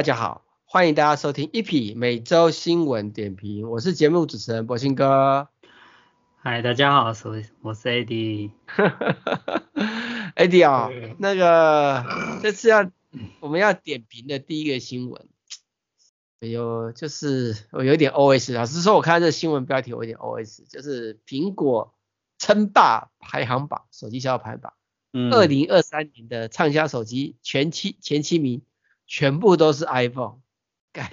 哎，大家好，欢迎大家收听一匹每周新闻点评，我是节目主持人柏兴哥。嗨，大家好，我是我是 AD。AD 啊，那个这次要我们要点评的第一个新闻，哎呦，就是我有点 OS，老实说，我看这新闻标题我有点 OS，就是苹果称霸排行榜，手机销售排行榜，二零二三年的畅销手机前七前七名。全部都是 iPhone，干，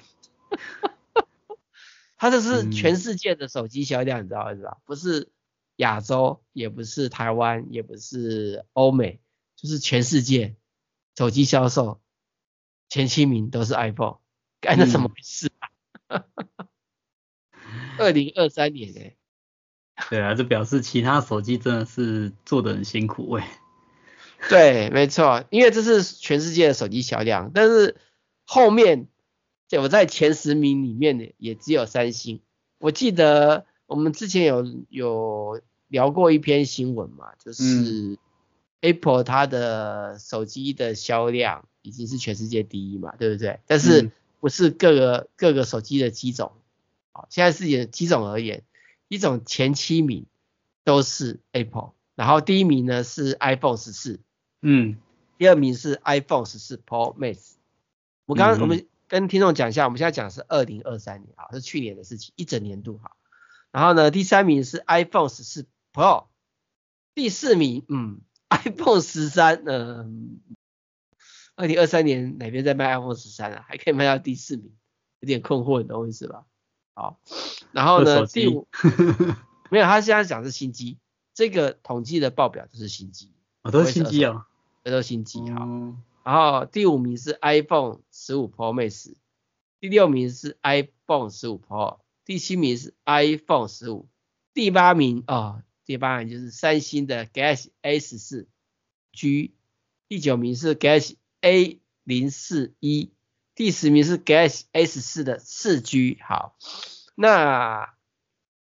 它这是全世界的手机销量，嗯、你知道是吧？不是亚洲，也不是台湾，也不是欧美，就是全世界手机销售前七名都是 iPhone，干，那怎么回事啊？二零二三年哎、欸，对啊，这表示其他手机真的是做的很辛苦诶、欸。对，没错，因为这是全世界的手机销量，但是后面我在前十名里面呢，也只有三星。我记得我们之前有有聊过一篇新闻嘛，就是 Apple 它的手机的销量已经是全世界第一嘛，对不对？但是不是各个各个手机的机种，好，现在是以机种而言，一种前七名都是 Apple，然后第一名呢是 iPhone 十四。嗯，第二名是 iPhone 十四 Pro Max。我刚刚我们跟听众讲一下，我们现在讲的是二零二三年啊，是去年的事情，一整年度哈。然后呢，第三名是 iPhone 十四 Pro，第四名嗯 iPhone 十三，嗯，二零二三年哪边在卖 iPhone 十三啊？还可以卖到第四名，有点困惑，你懂我意思吧？好，然后呢，第五没有，他现在讲的是新机，这个统计的报表就是新机。哦，都是新机哦，这都是新机哈。然后第五名是 iPhone 十五 Pro Max，第六名是 iPhone 十五 Pro，第七名是 iPhone 十五，第八名哦，第八名就是三星的 Galaxy 十四 G，第九名是 Galaxy A 零四一，第十名是 Galaxy 十四的四 G。好，那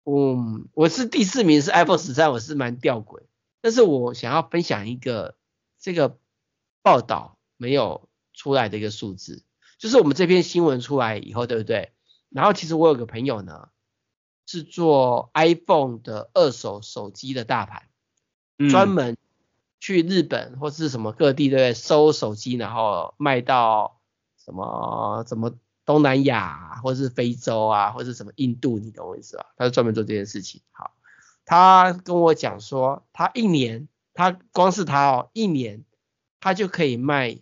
嗯，我是第四名是 iPhone 十三，我是蛮吊诡。但是我想要分享一个这个报道没有出来的一个数字，就是我们这篇新闻出来以后，对不对？然后其实我有个朋友呢，是做 iPhone 的二手手机的大盘，专门去日本或是什么各地对不对，收手机，然后卖到什么什么东南亚或是非洲啊，或是什么印度，你懂我意思吧？他是专门做这件事情，好。他跟我讲说，他一年，他光是他哦，一年他就可以卖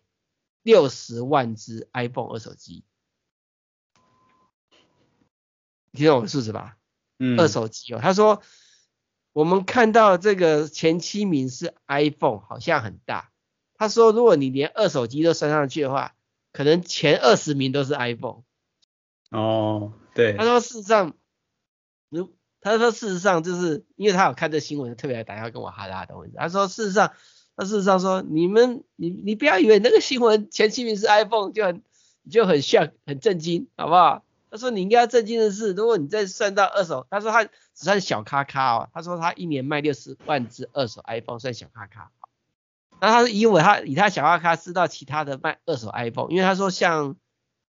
六十万只 iPhone 二手机，你听懂我的数字吧？嗯，二手机哦，他说我们看到这个前七名是 iPhone，好像很大。他说如果你连二手机都算上去的话，可能前二十名都是 iPhone。哦，对。他说事实上，如他说：“事实上，就是因为他有看这新闻，特别来打电话跟我哈拉的。他说：事实上，他事实上说，你们，你你不要以为那个新闻前七名是 iPhone 就很就很像很震惊，好不好？他说你应该要震惊的是，如果你再算到二手，他说他只算小咖咖哦。他说他一年卖六十万只二手 iPhone 算小咖咖。那他是因为他以他小咖咖知道其他的卖二手 iPhone，因为他说像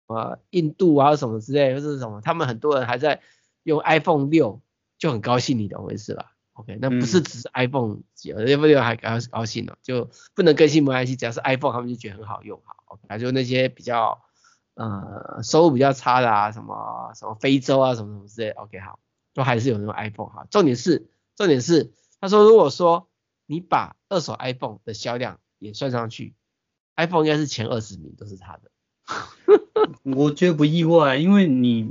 呃印度啊什么之类或是什么，他们很多人还在用 iPhone 六。”就很高兴，你懂我意思吧？OK，那不是只是 iPhone 几，要不要还高高兴了？就不能更新没关系，只要是 iPhone，他们就觉得很好用，好，OK，就那些比较呃收入比较差的啊，什么什么非洲啊，什么什么之类，OK，好，都还是有那种 iPhone 哈。重点是，重点是，他说如果说你把二手 iPhone 的销量也算上去，iPhone 应该是前二十名都是他的。我觉得不意外，因为你。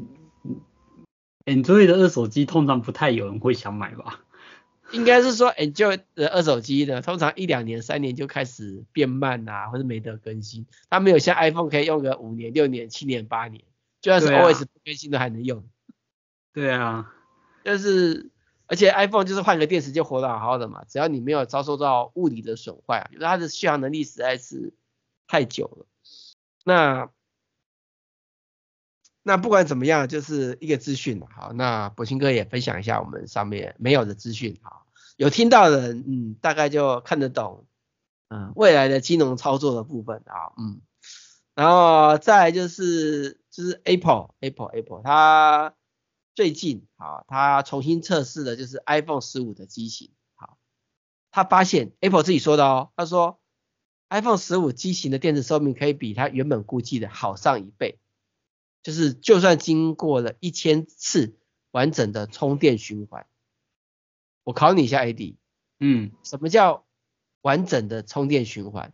Android 的二手机通常不太有人会想买吧？应该是说 Android 的二手机呢，通常一两年、三年就开始变慢啊，或者没得更新。它没有像 iPhone 可以用个五年、六年、七年、八年，就算是 OS 不更新都还能用。对啊，但是而且 iPhone 就是换个电池就活得好好的嘛，只要你没有遭受到物理的损坏，啊就是它的续航能力实在是太久了。那那不管怎么样，就是一个资讯好，那柏青哥也分享一下我们上面没有的资讯好，有听到的人，嗯，大概就看得懂，嗯，未来的金融操作的部分啊，嗯，然后再就是就是 Apple Apple Apple 它最近啊，它重新测试的就是 iPhone 十五的机型，好，它发现 Apple 自己说的哦，他说 iPhone 十五机型的电池寿命可以比它原本估计的好上一倍，就是就算经过了一千次完整的充电循环，我考你一下 AD，嗯，什么叫完整的充电循环？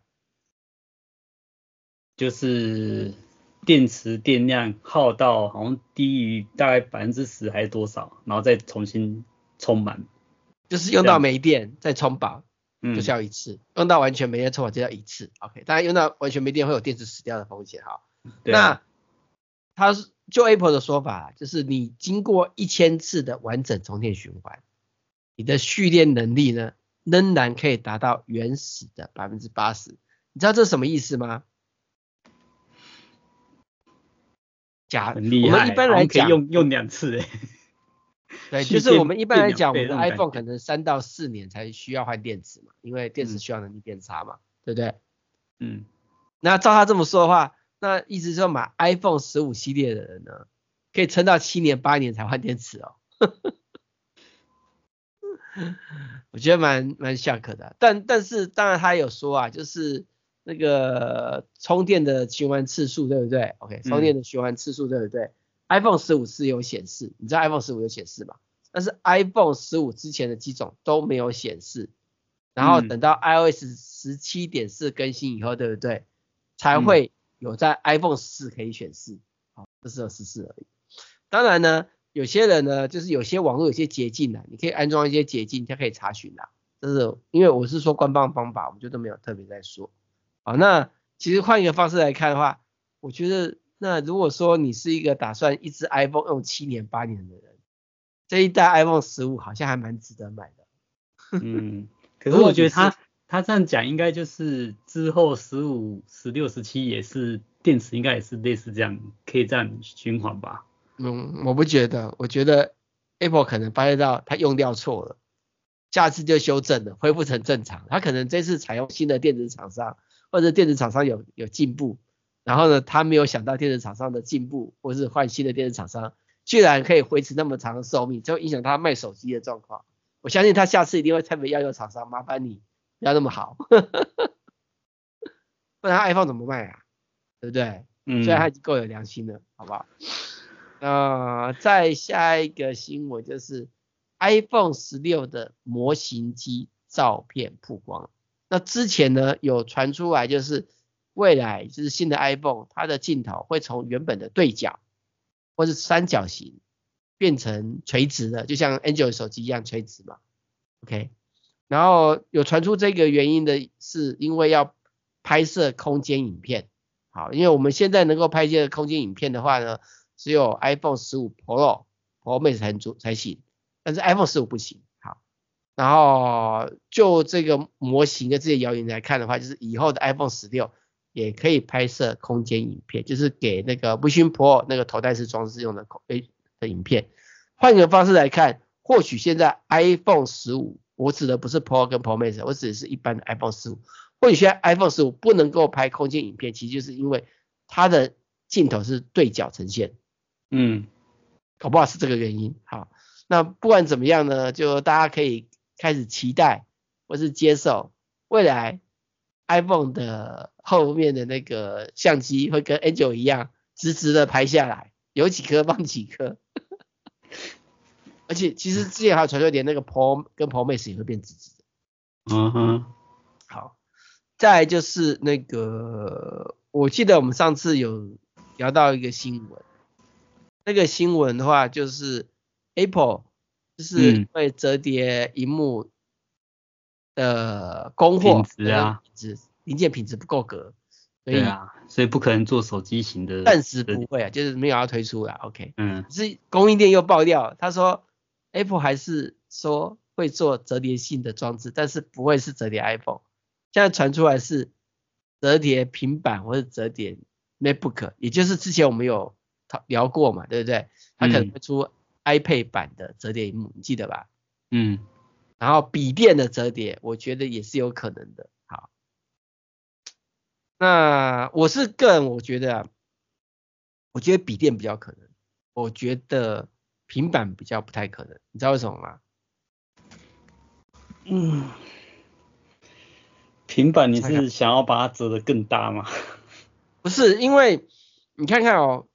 就是电池电量耗到好像低于大概百分之十还是多少，然后再重新充满，就是用到没电再充饱，嗯，就是要一次，用到完全没电充饱就要一次。OK，当然用到完全没电会有电池死掉的风险哈。对那它是就 Apple 的说法，就是你经过一千次的完整充电循环，你的蓄电能力呢仍然可以达到原始的百分之八十。你知道这是什么意思吗？假，很厉害，我们一般来讲用用两次诶。对，就是我们一般来讲，我们的 iPhone 可能三到四年才需要换电池嘛，因为电池需要能力变差嘛，嗯、对不对？嗯。那照他这么说的话，那意思是说买 iPhone 十五系列的人呢，可以撑到七年八年才换电池哦。我觉得蛮蛮 shock 的，但但是当然他有说啊，就是。那个充电的循环次数对不对？OK，充电的循环次数对不对、嗯、？iPhone 十五是有显示，你知道 iPhone 十五有显示吗？但是 iPhone 十五之前的机种都没有显示，然后等到 iOS 十七点四更新以后，对不对？才会有在 iPhone 十四可以显示，好，这是有十四而已。当然呢，有些人呢，就是有些网络有些捷径啊，你可以安装一些捷径，它可以查询的。这是因为我是说官方方法，我们就都没有特别在说。好，那其实换一个方式来看的话，我觉得那如果说你是一个打算一支 iPhone 用七年八年的人，这一代 iPhone 十五好像还蛮值得买的。嗯，可是我觉得他他这样讲应该就是之后十五、十六、十七也是电池应该也是类似这样，可以这样循环吧？嗯，我不觉得，我觉得 Apple 可能发现到它用掉错了，下次就修正了，恢复成正常。它可能这次采用新的电池厂商。或者电子厂商有有进步，然后呢，他没有想到电子厂商的进步，或是换新的电子厂商，居然可以维持那么长的寿命，就影响他卖手机的状况。我相信他下次一定会特别要求厂商，麻烦你不要那么好，不然 iPhone 怎么卖啊？对不对？嗯。虽然他已经够有良心了，好不好？呃，再下一个新闻就是 iPhone 十六的模型机照片曝光。那之前呢，有传出来就是未来就是新的 iPhone，它的镜头会从原本的对角或是三角形变成垂直的，就像 Android 手机一样垂直嘛。OK，然后有传出这个原因的是因为要拍摄空间影片。好，因为我们现在能够拍摄空间影片的话呢，只有 iPhone 十五 Pro Pro Max 才能做才行，但是 iPhone 十五不行。好然后就这个模型的这些谣言来看的话，就是以后的 iPhone 十六也可以拍摄空间影片，就是给那个 Vision Pro 那个头戴式装置用的空诶的影片。换个方式来看，或许现在 iPhone 十五，我指的不是 Pro 跟 Pro Max，我指的是一般的 iPhone 十五。或许现在 iPhone 十五不能够拍空间影片，其实就是因为它的镜头是对角呈现。嗯，搞不好是这个原因。好，那不管怎么样呢，就大家可以。开始期待或是接受未来 iPhone 的后面的那个相机会跟 Angel 一样直直的拍下来，有几颗放几颗。而且其实之前还有传说连那个 Pro 跟 Pro Max 也会变直直的。嗯哼。好，再来就是那个，我记得我们上次有聊到一个新闻，那个新闻的话就是 Apple。就是会折叠荧幕的供货品质啊，零件品质不够格，所以啊，所以不可能做手机型的。暂时不会啊，就是没有要推出了，OK。嗯。是供应链又爆掉，他说 Apple 还是说会做折叠性的装置，但是不会是折叠 iPhone。现在传出来是折叠平板或者折叠 MacBook，也就是之前我们有聊过嘛，对不对？它可能会出。iPad 版的折叠屏幕，你记得吧？嗯，然后笔电的折叠，我觉得也是有可能的。好，那我是个人，我觉得啊，我觉得笔电比较可能，我觉得平板比较不太可能，你知道为什么吗？嗯，平板你是想要把它折得更大吗？不是，因为你看看哦，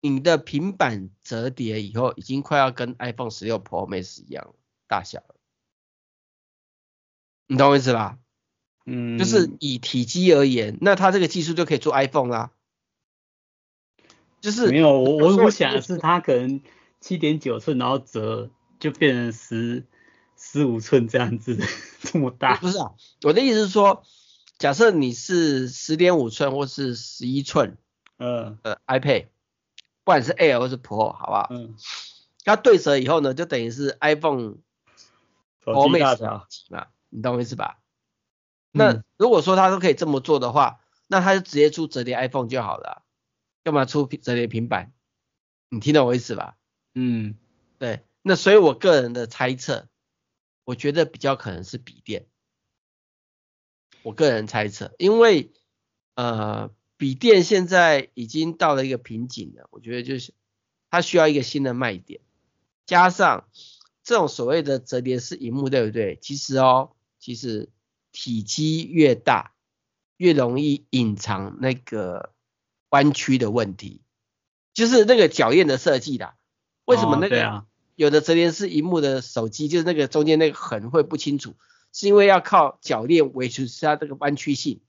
你的平板折叠以后已经快要跟 iPhone 十六 Pro Max 一样大小了，你懂我意思吧？嗯，就是以体积而言，那它这个技术就可以做 iPhone 啦。就是没有，我我我想的是它可能七点九寸，然后折就变成十十五寸这样子，这么大。不是啊，我的意思是说，假设你是十点五寸或是十一寸，呃呃 iPad，不管是 Air 或是 Pro，好不好？嗯。它对折以后呢，就等于是 iPhone Pro Max 嘛，你懂我意思吧？那如果说他都可以这么做的话，那他就直接出折叠 iPhone 就好了，干嘛出折叠平板？你听懂我意思吧？嗯，对。那所以我个人的猜测，我觉得比较可能是笔电。我个人猜测，因为呃，笔电现在已经到了一个瓶颈了，我觉得就是它需要一个新的卖点，加上这种所谓的折叠式荧幕，对不对？其实哦，其实。体积越大，越容易隐藏那个弯曲的问题，就是那个鉸链的设计啦。为什么那个有的折叠式荧幕的手机，就是那个中间那个痕会不清楚，是因为要靠铰链维持它这个弯曲性，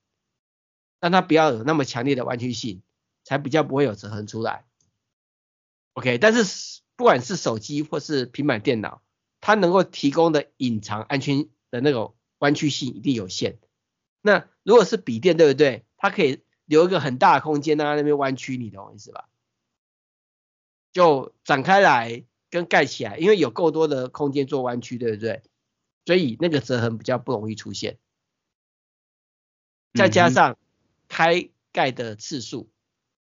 让它不要有那么强烈的弯曲性，才比较不会有折痕出来。OK，但是不管是手机或是平板电脑，它能够提供的隐藏安全的那种。弯曲性一定有限。那如果是笔电，对不对？它可以留一个很大的空间，让它那边弯曲，你懂我意思吧？就展开来跟盖起来，因为有够多的空间做弯曲，对不对？所以那个折痕比较不容易出现。再加上开盖的次数，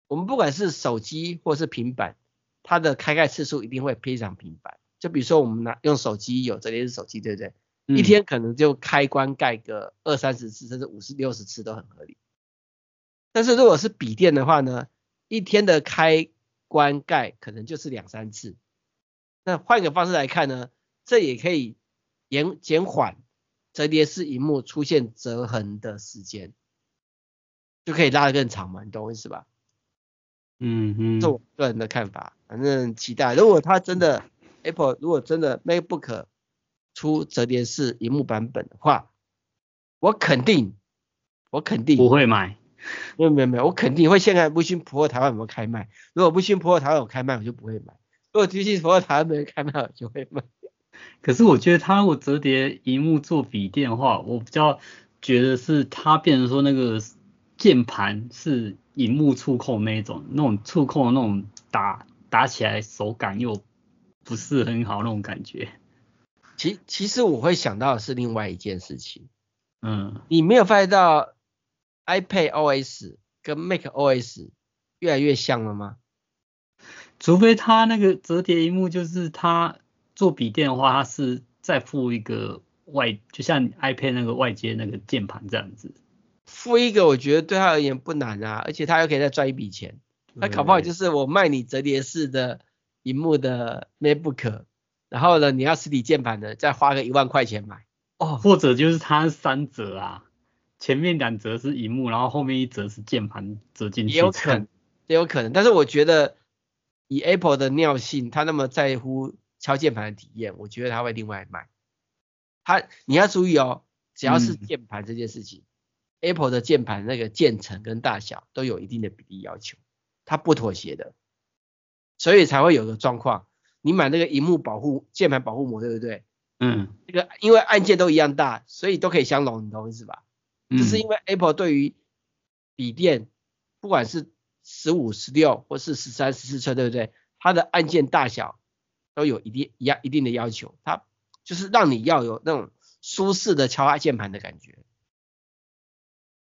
我们不管是手机或是平板，它的开盖次数一定会非常频繁。就比如说我们拿用手机，有折叠式手机，对不对？一天可能就开关盖个二三十次，甚至五十六十次都很合理。但是如果是笔电的话呢，一天的开关盖可能就是两三次。那换一个方式来看呢，这也可以延减缓折叠式荧幕出现折痕的时间，就可以拉得更长嘛，你懂我意思吧？嗯嗯，这我个人的看法，反正期待。如果它真的 Apple，如果真的 MacBook。出折叠式荧幕版本的话，我肯定，我肯定不会买。没有没有没有，我肯定会现在 Vision Pro 台湾有没有开卖？如果 Vision Pro 台湾有开卖，我就不会买；如果 Vision Pro 台湾没有开卖，我就会买。可是我觉得它如果折叠荧幕做笔电的话，我比较觉得是它变成说那个键盘是荧幕触控那种，那种触控的那种打打起来手感又不是很好那种感觉。其其实我会想到的是另外一件事情，嗯，你没有发现到 iPad OS 跟 Mac OS 越来越像了吗？除非它那个折叠屏幕，就是它做笔电的话，它是再附一个外，就像 iPad 那个外接那个键盘这样子。附一个，我觉得对他而言不难啊，而且他又可以再赚一笔钱。那搞不好就是我卖你折叠式的萤幕的 MacBook。然后呢，你要实体键盘的，再花个一万块钱买哦，或者就是它三折啊，前面两折是荧幕，然后后面一折是键盘折进去。也有可能，也有可能，但是我觉得以 Apple 的尿性，他那么在乎敲键盘的体验，我觉得他会另外卖。他你要注意哦，只要是键盘这件事情，嗯，Apple 的键盘那个键程跟大小都有一定的比例要求，它不妥协的，所以才会有个状况。你买那个荧幕保护键盘保护膜，对不对？嗯，这个因为按键都一样大，所以都可以相容，你懂我意思吧？嗯，这是因为 Apple 对于笔电，不管是十五、十六或是十三、十四寸，对不对？它的按键大小都有一定一样一定的要求，它就是让你要有那种舒适的敲按键盘的感觉。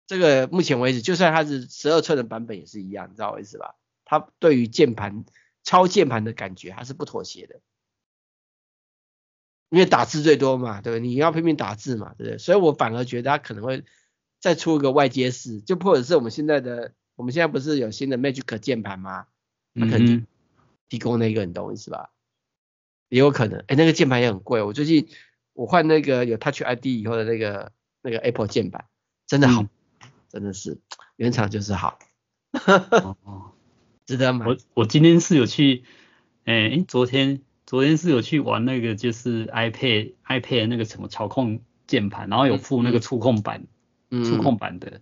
这个目前为止，就算它是十二寸的版本也是一样，你知道我意思吧？它对于键盘。敲键盘的感觉还是不妥协的，因为打字最多嘛，对不对？你要拼命打字嘛，对不对？所以我反而觉得它可能会再出一个外接式，就或者是我们现在的，我们现在不是有新的 Magic 键盘吗？它肯定提供那个，你懂我意思吧？也有可能，哎，那个键盘也很贵。我最近我换那个有 Touch ID 以后的那个那个 Apple 键盘，真的好，嗯、真的是原厂就是好。哦，值得买。我我今天是有去，哎，昨天昨天是有去玩那个就是 iPad iPad 那个什么操控键盘，然后有附那个触控板，嗯、触控板的，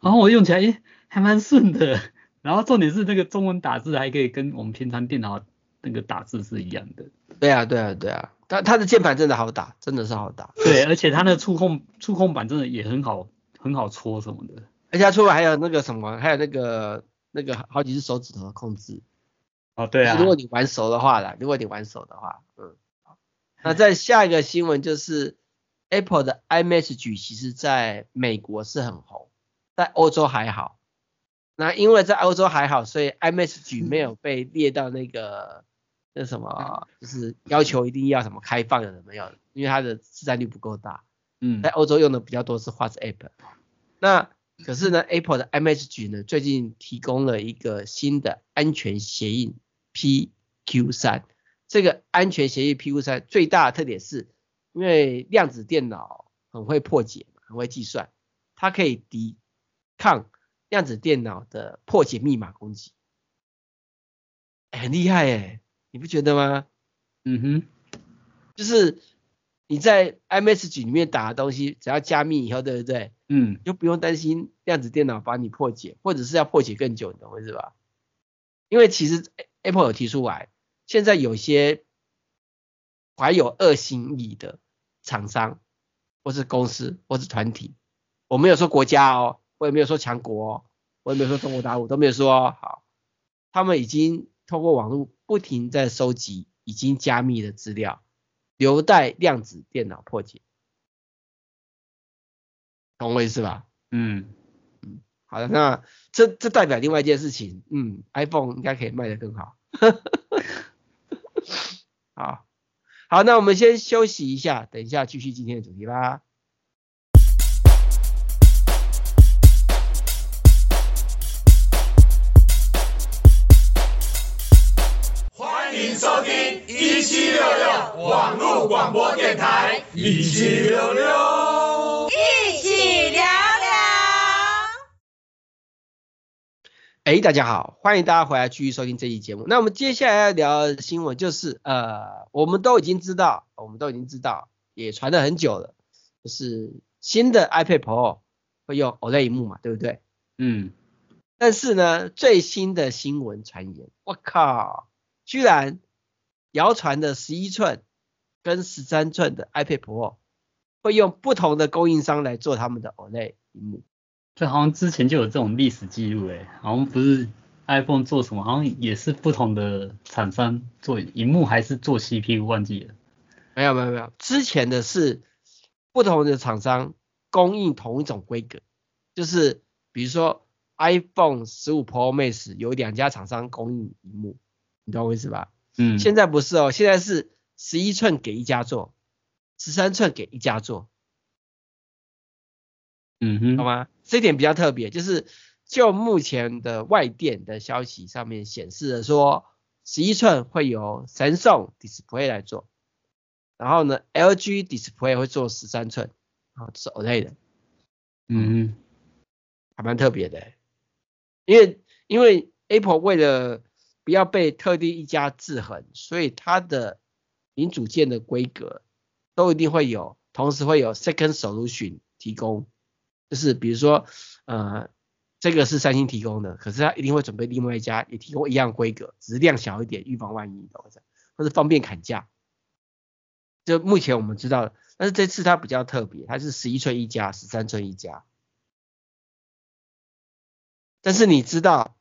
然后我用起来，哎，还蛮顺的。然后重点是那个中文打字还可以跟我们平常电脑那个打字是一样的。对啊，对啊，对啊，它它的键盘真的好打，真的是好打。对，而且它那触控触控板真的也很好，很好搓什么的。而且它出来还有那个什么，还有那个那个好几只手指头的控制。哦，对啊。如果你玩熟的话啦，如果你玩熟的话，嗯。那再下一个新闻就是 Apple 的 iMessage 其实在美国是很红，在欧洲还好。那因为在欧洲还好，所以 iMessage 没有被列到那个那什么，就是要求一定要什么开放的什么样，因为它的市占率不够大。嗯。在欧洲用的比较多是 WhatsApp。那可是呢，Apple 的 iMessage 呢，最近提供了一个新的安全协议 PQ3。这个安全协议 PQ3 最大的特点是，因为量子电脑很会破解，很会计算，它可以抵抗量子电脑的破解密码攻击。很厉害诶，你不觉得吗？嗯哼，就是。你在 iMessage 里面打的东西，只要加密以后，对不对？嗯，就不用担心量子电脑把你破解，或者是要破解更久，你懂我意思吧？因为其实 Apple 有提出来，现在有些怀有恶心意的厂商，或是公司，或是团体，我没有说国家哦，我也没有说强国哦，我也没有说中国大陆，都没有说哦。好，他们已经透过网络不停在收集已经加密的资料。留待量子电脑破解，懂我意思吧？嗯嗯，好的，那这这代表另外一件事情，嗯，iPhone 应该可以卖得更好。好，好，那我们先休息一下，等一下继续今天的主题吧。欢迎收听一七六六网络广播电台，一七六六，哎，大家好，欢迎大家回来继续收听这期节目。那我们接下来要聊的新闻就是，呃，我们都已经知道，我们都已经知道，也传了很久了，就是新的 iPad Pro 会用 OLED 萤幕嘛，对不对？嗯。但是呢，最新的新闻传言，我靠，居然。谣传的十一寸跟十三寸的 iPad Pro 会用不同的供应商来做他们的 OLED 屏幕，这好像之前就有这种历史记录诶，好像不是 iPhone 做什么，好像也是不同的厂商做屏幕还是做 CPU 忘记了。没有没有没有，之前的是不同的厂商供应同一种规格，就是比如说 iPhone 十五 Pro Max 有两家厂商供应屏幕，你懂我意思吧？嗯，现在不是哦，现在是十一寸给一家做，十三寸给一家做，嗯哼，好吗？这一点比较特别，就是就目前的外电的消息上面显示的说，十一寸会由 Samsung Display 来做，然后呢，LG Display 会做十三寸，啊，是 OLED 的，嗯哼，还蛮特别的，因为因为 Apple 为了不要被特定一家制衡，所以它的零组件的规格都一定会有，同时会有 second solution 提供，就是比如说，呃，这个是三星提供的，可是它一定会准备另外一家也提供一样规格，只是量小一点，预防万一，或者或者方便砍价。就目前我们知道的，但是这次它比较特别，它是十一寸一家，十三寸一家。但是你知道？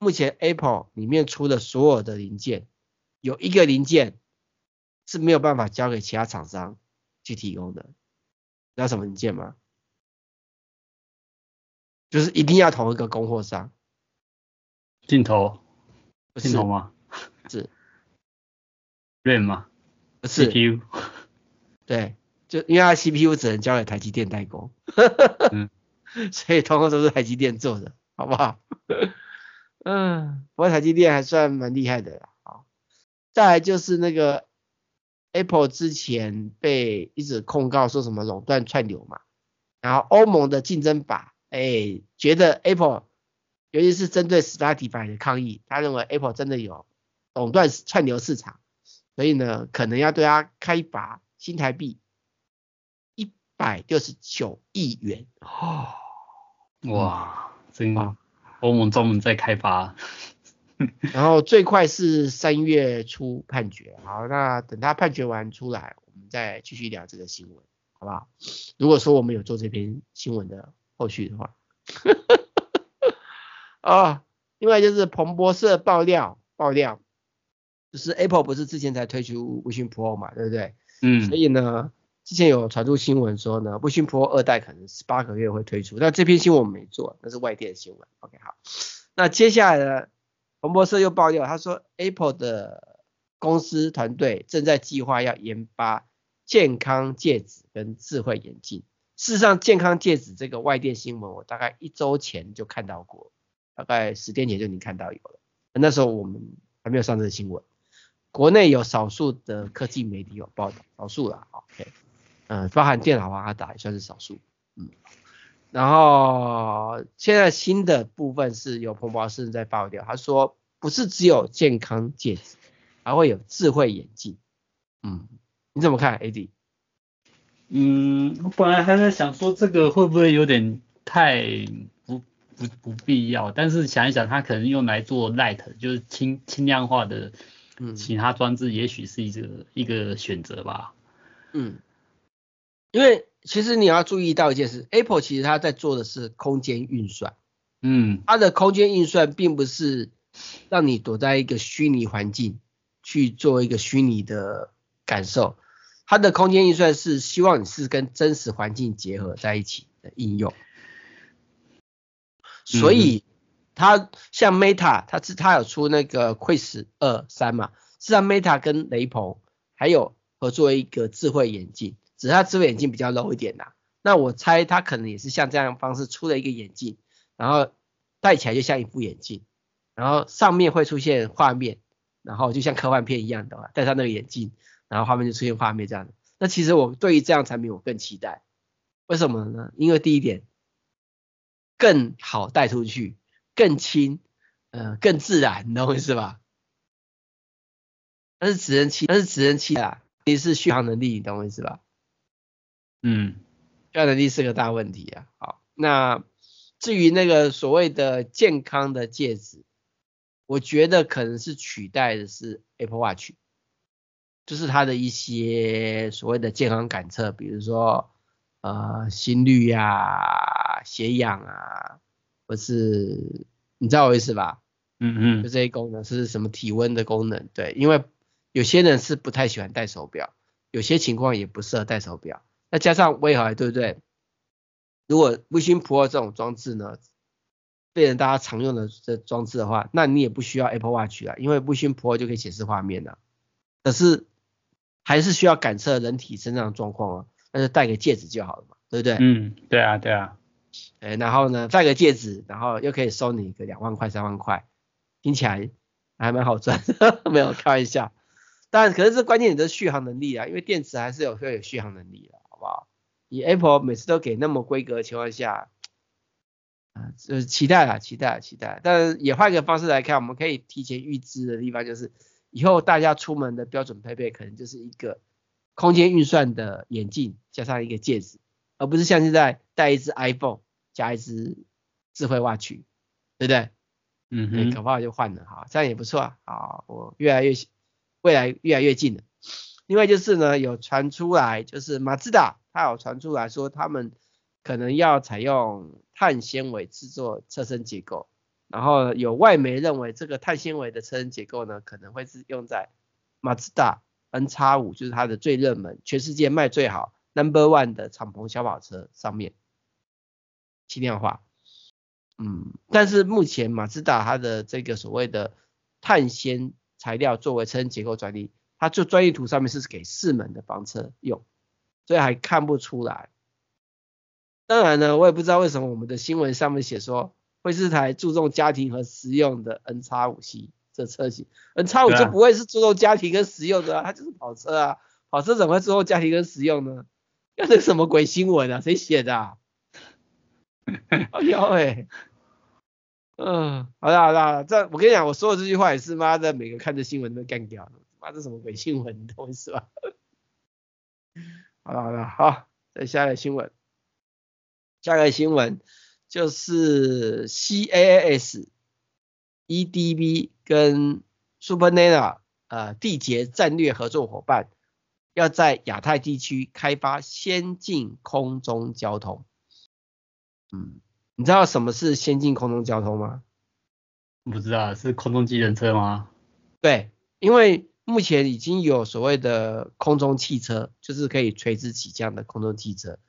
目前 Apple 里面出的所有的零件，有一个零件是没有办法交给其他厂商去提供的，知道什么零件吗？就是一定要同一个供货商。镜头？镜头吗？是。RAM 吗？不是。CPU？对，就因为它 CPU 只能交给台积电代工。嗯。所以通通都是台积电做的，好不好？嗯，不过台积电还算蛮厉害的啦。好，再来就是那个 Apple 之前被一直控告说什么垄断串流嘛，然后欧盟的竞争法，哎，觉得 Apple，尤其是针对 Spotify 的抗议，他认为 Apple 真的有垄断串流市场，所以呢，可能要对他开罚新台币一百六十九亿元。哦，哇，真棒。欧盟专门在开发，然后最快是三月初判决。好，那等他判决完出来，我们再继续聊这个新闻，好不好？如果说我们有做这篇新闻的后续的话，哦，另外就是彭博社爆料，爆料，就是 Apple 不是之前才推出 Vision Pro 嘛，对不对？嗯。所以呢，之前有传出新闻说呢，Vision Pro 二代可能十八个月会推出。但这篇新闻我们没做，那是外电新闻。OK，好。那接下来呢，彭博社又爆料，他说 Apple 的公司团队正在计划要研发健康戒指跟智慧眼镜。事实上，健康戒指这个外电新闻，我大概一周前就看到过，大概十天前就已经看到有了。那时候我们还没有上这个新闻，国内有少数的科技媒体有报道，少数啦。OK。嗯，包含电脑华达也算是少数，嗯，然后现在新的部分是有彭博士在爆料，他说不是只有健康戒指，还会有智慧眼镜，嗯，你怎么看，AD？嗯，我本来还在想说这个会不会有点太不不不必要，但是想一想，它可能用来做 Light，就是轻轻量化的，其他装置，也许是一个、嗯、一个选择吧，嗯。因为其实你要注意到一件事，Apple 其实它在做的是空间运算，嗯，它的空间运算并不是让你躲在一个虚拟环境去做一个虚拟的感受，它的空间运算是希望你是跟真实环境结合在一起的应用，所以它像 Meta，它是它有出那个 Quest 二三嘛，是让 Meta 跟雷朋还有合作一个智慧眼镜。只是它智慧眼镜比较 low 一点呐，那我猜它可能也是像这样的方式出了一个眼镜，然后戴起来就像一副眼镜，然后上面会出现画面，然后就像科幻片一样的，戴上那个眼镜，然后画面就出现画面这样的。那其实我对于这样产品我更期待，为什么呢？因为第一点更好带出去，更轻，呃，更自然，你懂我意思吧？那是指人气，那是指人气啊，也是续航能力，你懂我意思吧？嗯，续航能力是个大问题啊。好，那至于那个所谓的健康的戒指，我觉得可能是取代的是 Apple Watch，就是它的一些所谓的健康感测，比如说呃心率呀、啊、血氧啊，或是你知道我意思吧？嗯嗯，就这些功能是什么体温的功能？对，因为有些人是不太喜欢戴手表，有些情况也不适合戴手表。那加上威海，对不对？如果 Vision Pro 这种装置呢，变成大家常用的这装置的话，那你也不需要 Apple Watch 了，因为 Vision Pro 就可以显示画面了。可是还是需要感测人体身上的状况啊，那就戴个戒指就好了嘛，对不对？嗯，对啊，对啊。哎，然后呢，戴个戒指，然后又可以收你一个两万块、三万块，听起来还蛮好赚，没有开玩笑。但可是这关键你的续航能力啊，因为电池还是有会有续航能力的。好不好？以 Apple 每次都给那么规格的情况下，啊，就是期待啦，期待，期待。但是也换一个方式来看，我们可以提前预知的地方就是，以后大家出门的标准配备可能就是一个空间运算的眼镜加上一个戒指，而不是像现在带一只 iPhone 加一只智慧 Watch，对不对？嗯哼，搞不好就换了哈，这样也不错啊。好，我越来越未来越来越近了。另外就是呢，有传出来，就是马自达，它有传出来说，他们可能要采用碳纤维制作车身结构，然后有外媒认为这个碳纤维的车身结构呢，可能会是用在马自达 N 叉五就是它的最热门、全世界卖最好 Number One 的敞篷小跑车上面，轻量化。嗯，但是目前马自达它的这个所谓的碳纤材料作为车身结构专利。它就专业图上面是给四门的房车用，所以还看不出来当然呢，我也不知道为什么我们的新闻上面写说，会是台注重家庭和实用的 N 叉五系这车型，N 叉五就不会是注重家庭跟实用的啊，它就是跑车啊，跑车怎么会注重家庭跟实用呢？那这什么鬼新闻啊？谁写的啊？哎呦喂！嗯，好啦好啦，这我跟你讲，我说的这句话也是妈的，每个看着新闻都干掉，妈这什么鬼新闻，你懂我意思吧？好了好了，好，再下一个新闻，下一个新闻就是 CAAS、EDB 跟 Supernana 呃缔结战略合作伙伴，要在亚太地区开发先进空中交通。嗯。你知道什么是先进空中交通吗？不知道，是空中机人车吗？对，因为目前已经有所谓的空中汽车，就是可以垂直起降的空中汽车，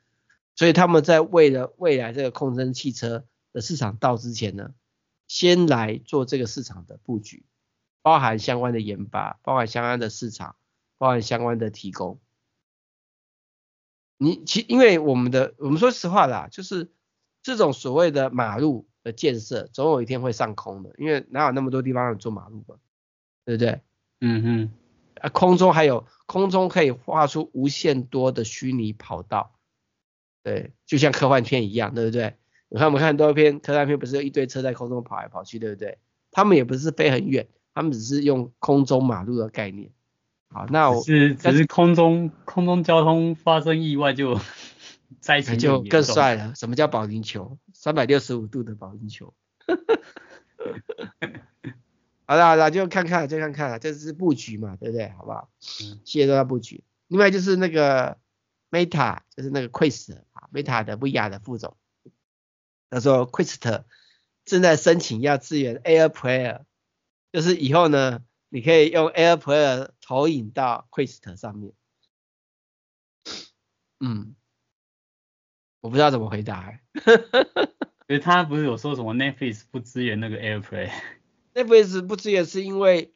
所以他们在为了未来这个空中汽车的市场到之前呢，先来做这个市场的布局，包含相关的研发，包含相关的市场，包含相关的提供。你其因为我们的我们说实话啦，就是。这种所谓的马路的建设，总有一天会上空的，因为哪有那么多地方让你做马路嘛，对不对？嗯哼，啊，空中还有空中可以画出无限多的虚拟跑道，对，就像科幻片一样，对不对？你看我们看多片科幻片，不是有一堆车在空中跑来跑去，对不对？他们也不是飞很远，他们只是用空中马路的概念。好，那我是只是空中空中交通发生意外就。在就更帅了。什么叫保龄球？三百六十五度的保龄球。好了好了，就看看就看看了，这是布局嘛，对不对？好不好？嗯，谢谢大家布局。另外就是那个 Meta，就是那个 Quest 啊，Meta 的 VR 的副总，他说 Quest 正在申请要支援 AirPlayer，就是以后呢，你可以用 AirPlayer 投影到 Quest 上面。嗯。我不知道怎么回答、欸，因为他不是有说什么 Netflix 不支援那个 AirPlay，Netflix 不支援是因为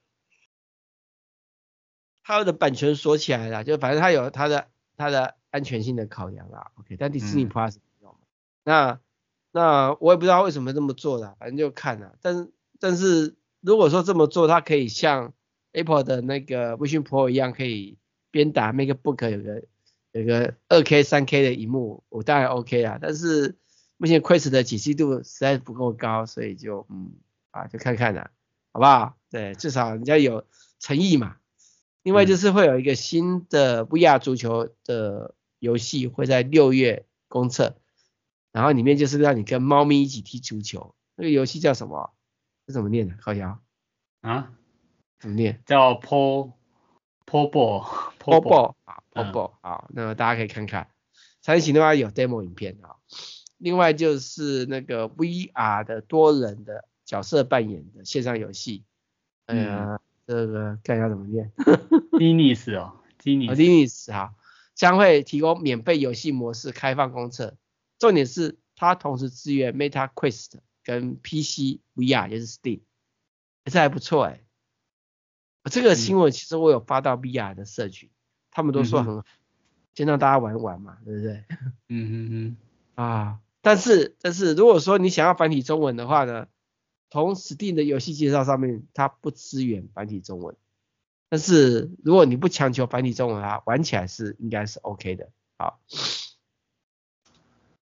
他的版权锁起来了，就反正他有他的他的安全性的考量啦。OK，但 Disney Plus 没有、嗯、那那我也不知道为什么这么做的，反正就看了。但是但是如果说这么做，它可以像 Apple 的那个 Vision Pro 一样，可以边打 MacBook 有个。有个二 K、三 K 的荧幕，我当然 OK 啊，但是目前 Quest 的解析度实在不够高，所以就嗯啊就看看啦，好不好？对，至少人家有诚意嘛。另外就是会有一个新的 VR 足球的游戏会在六月公测，然后里面就是让你跟猫咪一起踢足球，那个游戏叫什么？是怎么念的？靠腰啊？怎么念？叫 Po Po Ball Po Ball。哦不，好，那么大家可以看看，参行的话有 demo 影片啊。另外就是那个 VR 的多人的角色扮演的线上游戏，哎呀，这个看一下怎么念，Genius 哦，Genius，Genius 哈，将会提供免费游戏模式开放公测，重点是它同时支援 Meta Quest 跟 PC VR，就是 Steam，这还不错哎。这个新闻其实我有发到 VR 的社群。他们都说很好，先让大家玩玩嘛，对不对？嗯嗯嗯。啊，但是但是如果说你想要繁体中文的话呢，从 Steam 的游戏介绍上面它不支援繁体中文，但是如果你不强求繁体中文啊，玩起来是应该是 OK 的。好，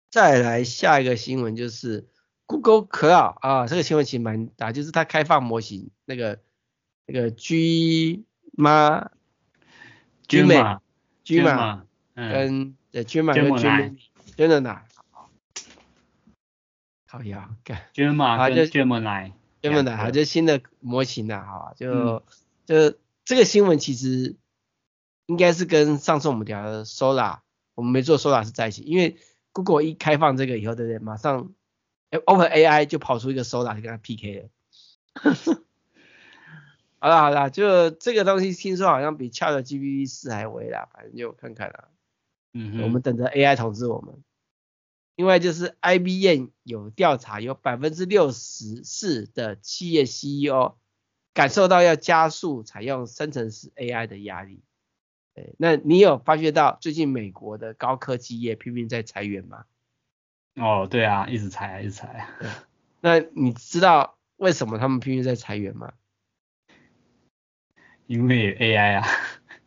再来下一个新闻就是 Google Cloud 啊，这个新闻其实蛮大，就是它开放模型那个那个 G 妈。Gemma，Gemma，跟对 Gemma 跟 Gemini，Gemini，好呀，干，Gemma 跟 Gemini，Gemini，好，就新的模型呐，好，就就这个新闻其实应该是跟上次我们聊的 Sora，我们没做 Sora 是在一起，因为 Google 一开放这个以后，对不对？马上 OpenAI 就跑出一个 Sora 就跟他 PK 了。好了好了，就这个东西听说好像比 ChatGPT 四还威啦，反正就看看啦。嗯哼，我们等着 AI 统治我们。另外就是 IBM 有调查，有百分之六十四的企业 CEO 感受到要加速采用生成式 AI 的压力。对，那你有发觉到最近美国的高科技业拼命在裁员吗？哦，对啊，一直裁，一直裁。那你知道为什么他们拼命在裁员吗？因为 AI 啊，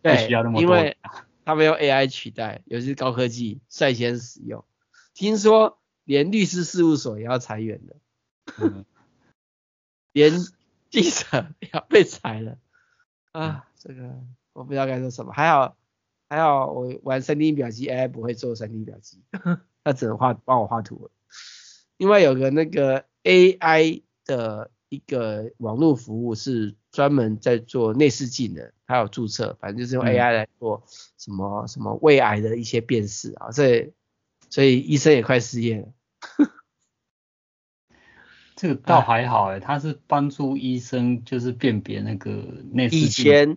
对，需要那么多。因为他们用 AI 取代，尤其是高科技率先使用。听说连律师事务所也要裁员的，嗯、连记者要被裁了啊！这个我不知道该说什么。还好还好，我玩 3D 表机 AI 不会做 3D 表机，他只能画帮我画图了。另外有个那个 AI 的一个网络服务是专门在做内视镜的，他有注册，反正就是用 AI 来做什么、嗯、什么胃癌的一些辨识啊，所以所以医生也快失业了。这个倒还好哎，他是帮助医生就是辨别那个内视镜。以前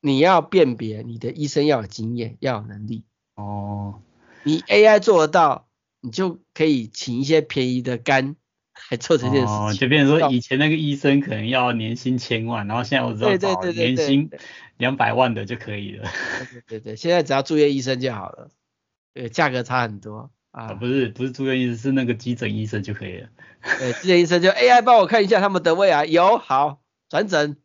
你要辨别，你的医生要有经验，要有能力。哦。你 AI 做得到，你就可以请一些便宜的肝 来做这件事情。哦，就变成说以前那个医生可能要年薪千万，然后现在我知道对对对年薪两百万的就可以了。对对对对，现在只要住院医生就好了，对，价格差很多。啊，不是不是住院医生，是那个急诊医生就可以了。对，急诊医生就 AI 帮我看一下他们的胃癌，有好转诊，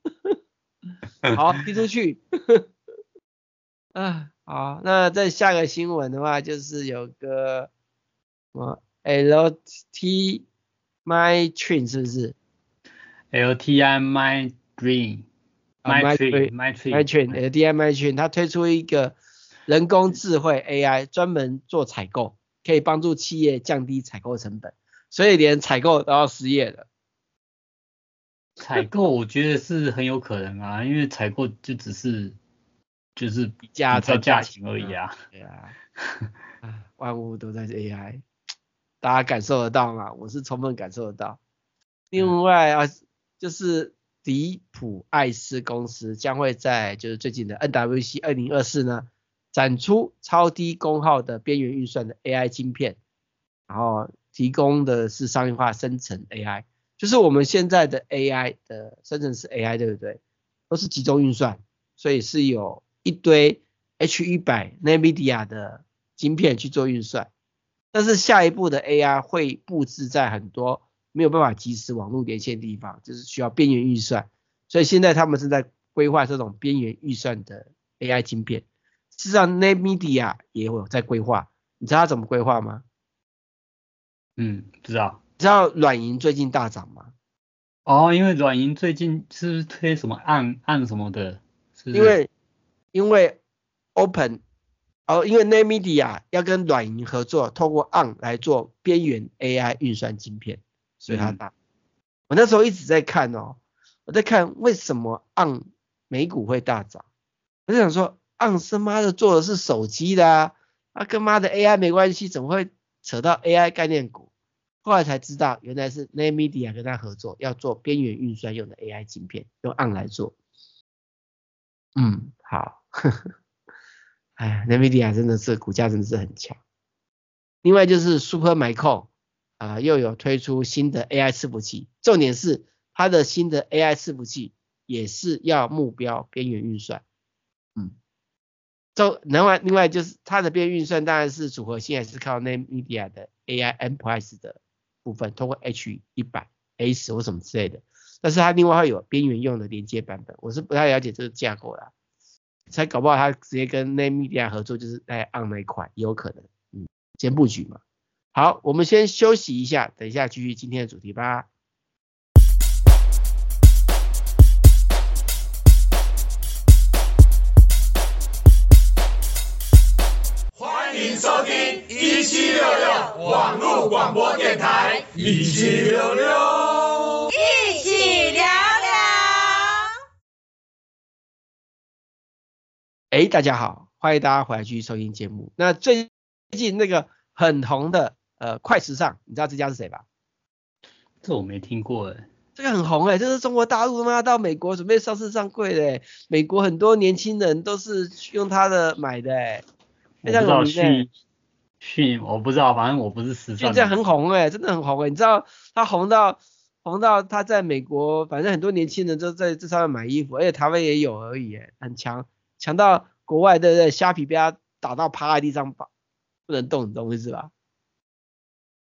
好踢出去。啊，好，那再下个新闻的话，就是有个什么 LT My Train 是不是？LTI My Dream，My Train，My Train，My Train，LTI My Train，它推出一个人工智慧 AI，专门做采购。可以帮助企业降低采购成本，所以连采购都要失业了。采购我觉得是很有可能啊，因为采购就只是就是比价在价钱而已啊。对啊，万物都在 AI，大家感受得到吗？我是充分感受得到。另外啊，就是迪普艾斯公司将会在就是最近的 NWC 二零二四呢。展出超低功耗的边缘运算的 AI 晶片，然后提供的是商业化生成 AI，就是我们现在的 AI 的生成式 AI，对不对？都是集中运算，所以是有一堆 H100 NVIDIA 的晶片去做运算，但是下一步的 AI 会布置在很多没有办法及时网络连线的地方，就是需要边缘运算，所以现在他们正在规划这种边缘运算的 AI 晶片。事实上，NVIDIA 也有在规划，你知道他怎么规划吗？嗯，知道。知道软银最近大涨吗？哦，因为软银最近是不是推什么按按什么的？是是因为因为 Open 哦，因为 n a m e d i a 要跟软银合作，透过 ARM 来做边缘 AI 运算晶片，所以它大。嗯、我那时候一直在看哦，我在看为什么 ARM 美股会大涨，我就想说。昂森妈的做的是手机的啊，跟妈的 AI 没关系，怎么会扯到 AI 概念股？后来才知道，原来是 NVIDIA 跟他合作，要做边缘运算用的 AI 晶片，用昂来做。嗯，好，呵呵，哎，NVIDIA 真的是股价真的是很强。另外就是 Supermicro 啊，又有推出新的 AI 伺服器，重点是它的新的 AI 伺服器也是要目标边缘运算。就另外另外就是它的边运算当然是组合性还是靠 Name Media 的 AI Enterprise 的部分，通过 H 一百 S 或什么之类的，但是它另外会有边缘用的连接版本，我是不太了解这个架构啦，才搞不好它直接跟那 media 合作就是在 on 那一块也有可能，嗯，先布局嘛。好，我们先休息一下，等一下继续今天的主题吧。收听一七六六网络广播电台，一七六六，一起聊聊。哎，大家好，欢迎大家回来继续收听节目。那最近那个很红的呃快时尚，你知道这家是谁吧？这我没听过哎。这个很红哎，这是中国大陆嘛，到美国准备上市上柜的，美国很多年轻人都是用它的买的哎。我不知道讯讯，我不知道，反正我不是时尚。现在很红哎，真的很红哎，你知道他红到红到他在美国，反正很多年轻人都在这上面买衣服，而且台湾也有而已哎，很强，强到国外对不对？虾皮被他打到趴在地上，不能动，你懂我意思吧？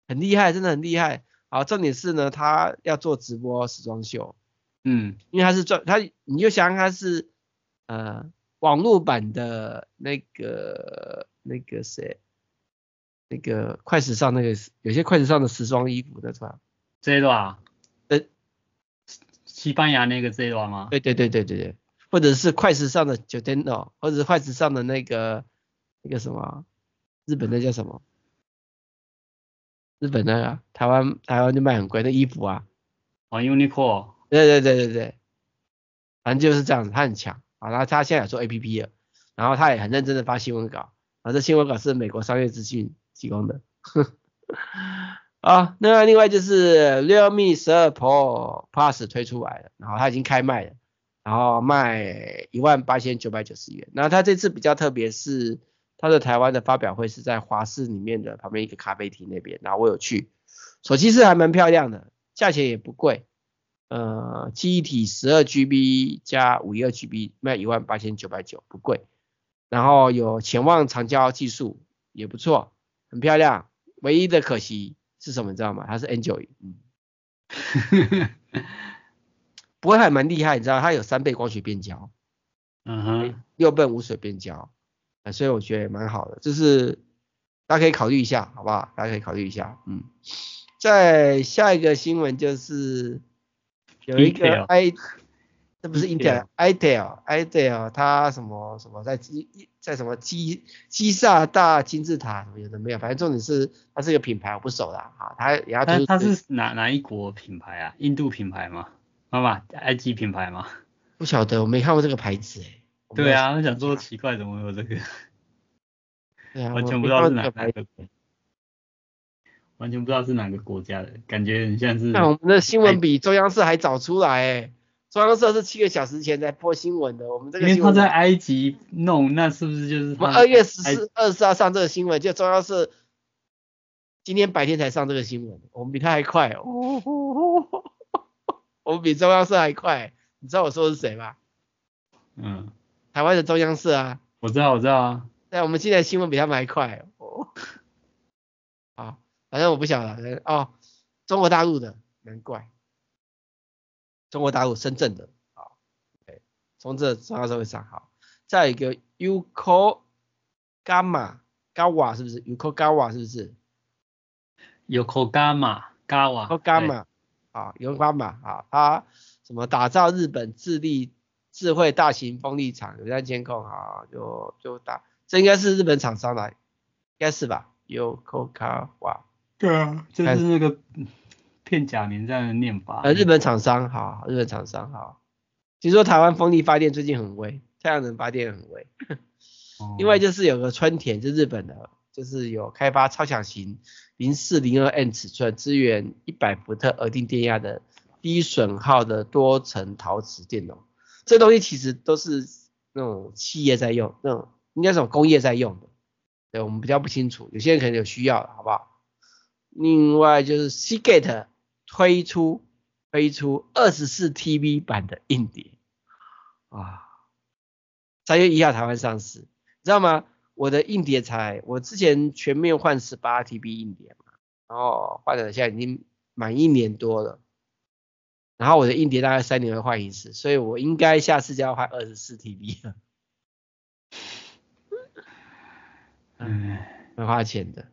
很厉害，真的很厉害。好，重点是呢，他要做直播时装秀，嗯，因为他是赚他，你就想他是呃网络版的那个那个谁，那个快时尚那个有些快时尚的时装衣服的是吧？这一段，呃，西班牙那个 Zara 吗？对对对对对。对，或者是快时尚的 Giordano，或者是快时尚的那个那个什么，日本那叫什么？日本那个台湾台湾就卖很贵的衣服啊，哦，Uniqlo，对对对对对，反正就是这样子，他很强啊，然后他现在有做 APP 了，然后他也很认真的发新闻稿，啊，这新闻稿是美国商业资讯提供的，啊，那另外就是 Realme 十二 Pro Plus 推出来了，然后它已经开卖了，然后卖一万八千九百九十元，然后它这次比较特别是。他的台湾的发表会是在华视里面的旁边一个咖啡厅那边，然后我有去，手机是还蛮漂亮的，价钱也不贵，呃，记忆体十二 GB 加五一二 GB 卖一万八千九百九，不贵，然后有潜望长焦技术也不错，很漂亮，唯一的可惜是什么你知道吗？它是 Android，嗯，不过还蛮厉害，你知道它有三倍光学变焦，嗯哼，六倍无水变焦。所以我觉得也蛮好的，就是大家可以考虑一下，好不好？大家可以考虑一下，嗯。在下一个新闻就是有一个 i，这不是 Intel，Intel，Intel，它什么什么在基在什么基基萨大金字塔什么有的没有，反正重点是它是一个品牌，我不熟啦，啊，它也要。它它是哪哪一国品牌啊？印度品牌吗？妈妈，埃及品牌吗？不晓得，我没看过这个牌子诶。对啊，我想说奇怪，怎么会有这个？对啊，完全不知道是哪哪个，完全不知道是哪个国家的，感觉很像是。那我们的新闻比中央社还早出来诶，中央社是七个小时前才播新闻的，我们这个新闻。因为他在埃及弄，那是不是就是？我们二月十四、二十四号上这个新闻，就中央社今天白天才上这个新闻，我们比他还快哦，我们比中央社还快，你知道我说的是谁吗？嗯。台湾的中央社啊，我知道，我知道啊。对，我们现在新闻比他们还快哦。好，反正我不晓得哦。中国大陆的，难怪。中国大陆深圳的，好，对，从这中央社会上好。再一个 u k o g a m a g a w a 是不是？Yokogawa 是不是？Yokogawa Gawa Yokogawa 啊 u k o g a m a 啊，它什么打造日本智力。智慧大型风力场有在监控，啊，就就打，这应该是日本厂商来，应该是吧？Yokogawa，对啊，就是那个片假名这样的念法。呃，日本厂商，好，日本厂商，好。听说台湾风力发电最近很威，太阳能发电很威。另外就是有个春田，是日本的，就是有开发超强型零四零二 N 尺寸，支援一百伏特额定电压的低损耗的多层陶瓷电容。这东西其实都是那种企业在用，那种应该是种工业在用的，对，我们比较不清楚，有些人可能有需要，好不好？另外就是 Seagate 推出推出二十四 TB 版的硬碟啊，三月一号台湾上市，你知道吗？我的硬碟才我之前全面换十八 TB 硬碟嘛，然后换了现在已经满一年多了。然后我的硬碟大概三年会换一次，所以我应该下次就要换二十四 TB 了。嗯，会花钱的。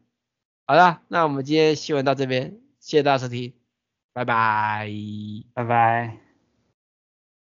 好了，那我们今天新闻到这边，谢谢大家收听，拜拜，拜拜。